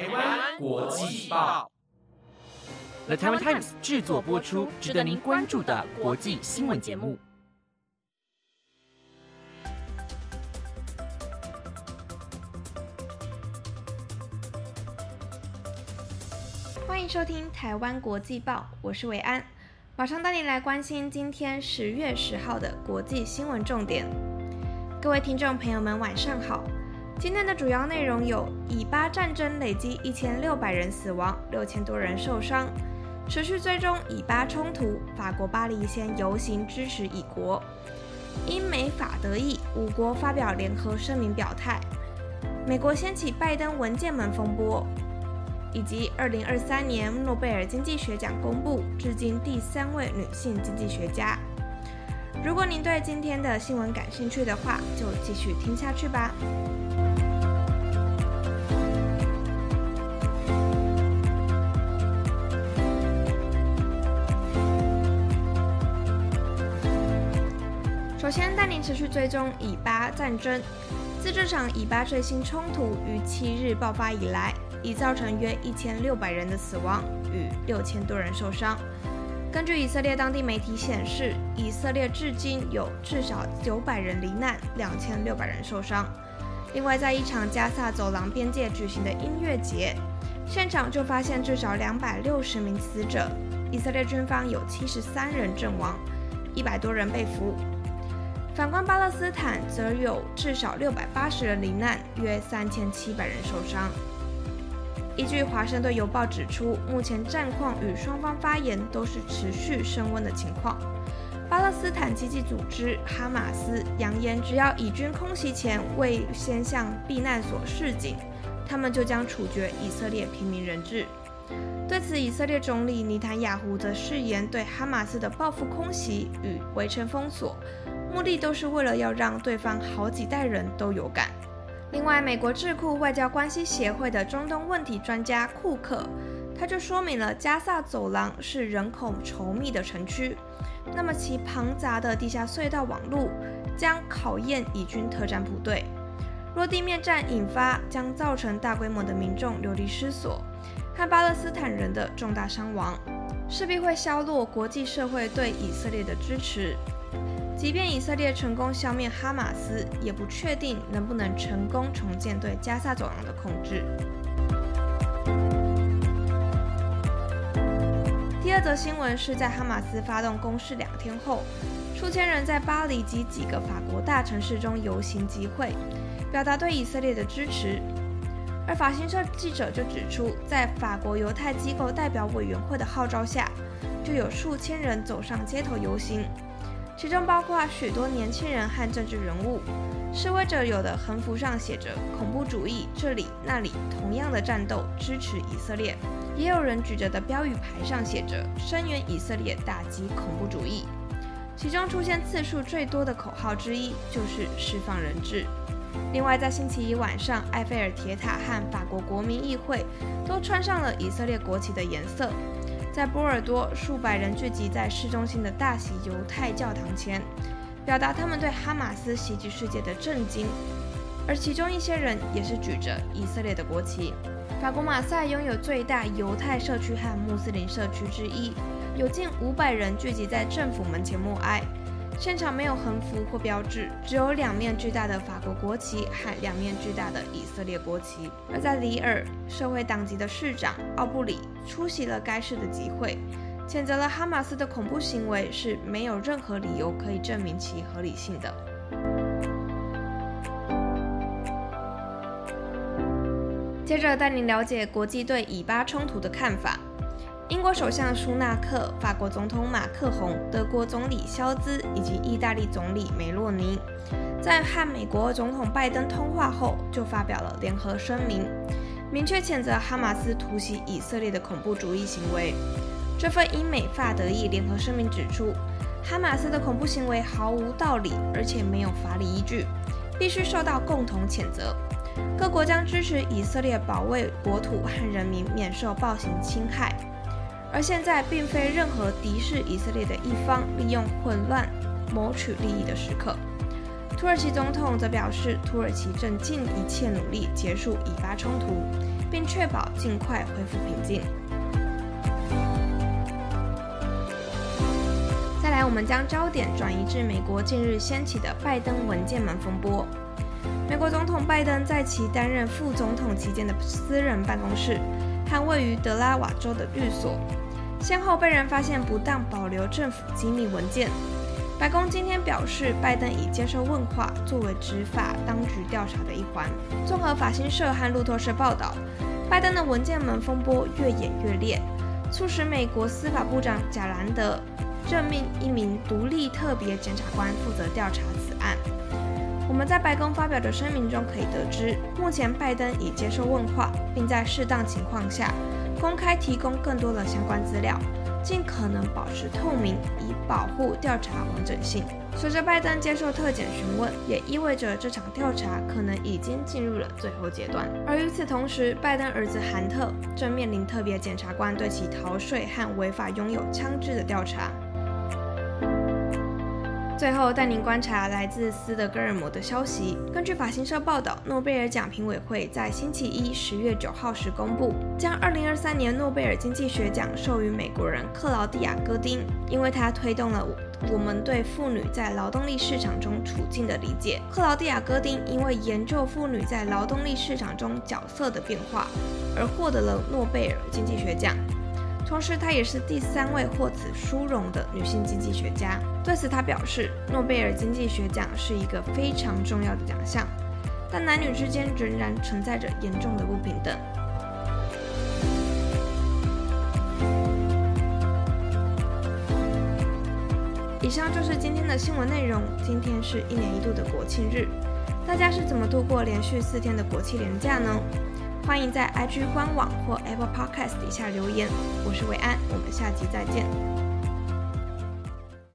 台湾国际报，The Taiwan Times 制作播出，值得您关注的国际新闻节目。欢迎收听台湾国际报，我是维安，马上带你来关心今天十月十号的国际新闻重点。各位听众朋友们，晚上好。今天的主要内容有：以巴战争累计一千六百人死亡，六千多人受伤；持续追踪以巴冲突，法国巴黎先游行支持以国；英美法德意五国发表联合声明表态；美国掀起拜登文件门风波；以及二零二三年诺贝尔经济学奖公布，至今第三位女性经济学家。如果您对今天的新闻感兴趣的话，就继续听下去吧。首先带您持续追踪以巴战争。自这场以巴最新冲突于七日爆发以来，已造成约一千六百人的死亡与六千多人受伤。根据以色列当地媒体显示，以色列至今有至少九百人罹难，两千六百人受伤。另外，在一场加萨走廊边界举行的音乐节现场，就发现至少两百六十名死者。以色列军方有七十三人阵亡，一百多人被俘。反观巴勒斯坦，则有至少六百八十人罹难，约三千七百人受伤。依据《华盛顿邮报》指出，目前战况与双方发言都是持续升温的情况。巴勒斯坦积极组织哈马斯扬言，只要以军空袭前未先向避难所示警，他们就将处决以色列平民人质。对此，以色列总理尼坦雅胡则誓言，对哈马斯的报复空袭与围城封锁。目的都是为了要让对方好几代人都有感。另外，美国智库外交关系协会的中东问题专家库克，他就说明了加萨走廊是人口稠密的城区，那么其庞杂的地下隧道网路将考验以军特战部队。若地面战引发，将造成大规模的民众流离失所和巴勒斯坦人的重大伤亡，势必会削弱国际社会对以色列的支持。即便以色列成功消灭哈马斯，也不确定能不能成功重建对加萨走廊的控制。第二则新闻是在哈马斯发动攻势两天后，数千人在巴黎及几个法国大城市中游行集会，表达对以色列的支持。而法新社记者就指出，在法国犹太机构代表委员会的号召下，就有数千人走上街头游行。其中包括许多年轻人和政治人物。示威者有的横幅上写着“恐怖主义这里那里同样的战斗，支持以色列”，也有人举着的标语牌上写着“声援以色列，打击恐怖主义”。其中出现次数最多的口号之一就是“释放人质”。另外，在星期一晚上，埃菲尔铁塔和法国国民议会都穿上了以色列国旗的颜色。在波尔多，数百人聚集在市中心的大型犹太教堂前，表达他们对哈马斯袭击世界的震惊。而其中一些人也是举着以色列的国旗。法国马赛拥有最大犹太社区和穆斯林社区之一，有近五百人聚集在政府门前默哀。现场没有横幅或标志，只有两面巨大的法国国旗和两面巨大的以色列国旗。而在里尔，社会党籍的市长奥布里出席了该市的集会，谴责了哈马斯的恐怖行为是没有任何理由可以证明其合理性的。接着带您了解国际对以巴冲突的看法。英国首相舒纳克、法国总统马克宏、德国总理肖兹以及意大利总理梅洛尼，在和美国总统拜登通话后，就发表了联合声明，明确谴责哈马斯突袭以色列的恐怖主义行为。这份英美法德意联合声明指出，哈马斯的恐怖行为毫无道理，而且没有法理依据，必须受到共同谴责。各国将支持以色列保卫国土和人民免受暴行侵害。而现在并非任何敌视以色列的一方利用混乱谋取利益的时刻。土耳其总统则表示，土耳其正尽一切努力结束以巴冲突，并确保尽快恢复平静。再来，我们将焦点转移至美国近日掀起的拜登文件门风波。美国总统拜登在其担任副总统期间的私人办公室和位于德拉瓦州的律所，先后被人发现不当保留政府机密文件。白宫今天表示，拜登已接受问话，作为执法当局调查的一环。综合法新社和路透社报道，拜登的文件门风波越演越烈，促使美国司法部长贾兰德任命一名独立特别检察官负责调查此案。我们在白宫发表的声明中可以得知，目前拜登已接受问话，并在适当情况下公开提供更多的相关资料，尽可能保持透明，以保护调查完整性。随着拜登接受特检询问，也意味着这场调查可能已经进入了最后阶段。而与此同时，拜登儿子韩特正面临特别检察官对其逃税和违法拥有枪支的调查。最后带您观察来自斯德哥尔摩的消息。根据法新社报道，诺贝尔奖评委会在星期一十月九号时公布，将二零二三年诺贝尔经济学奖授予美国人克劳蒂亚·戈丁，因为他推动了我们对妇女在劳动力市场中处境的理解。克劳蒂亚·戈丁因为研究妇女在劳动力市场中角色的变化，而获得了诺贝尔经济学奖。同时，她也是第三位获此殊荣的女性经济学家。对此，她表示：“诺贝尔经济学奖是一个非常重要的奖项，但男女之间仍然存在着严重的不平等。”以上就是今天的新闻内容。今天是一年一度的国庆日，大家是怎么度过连续四天的国庆连假呢？欢迎在 IG 官网或 Apple Podcast 底下留言。我是伟安，我们下集再见。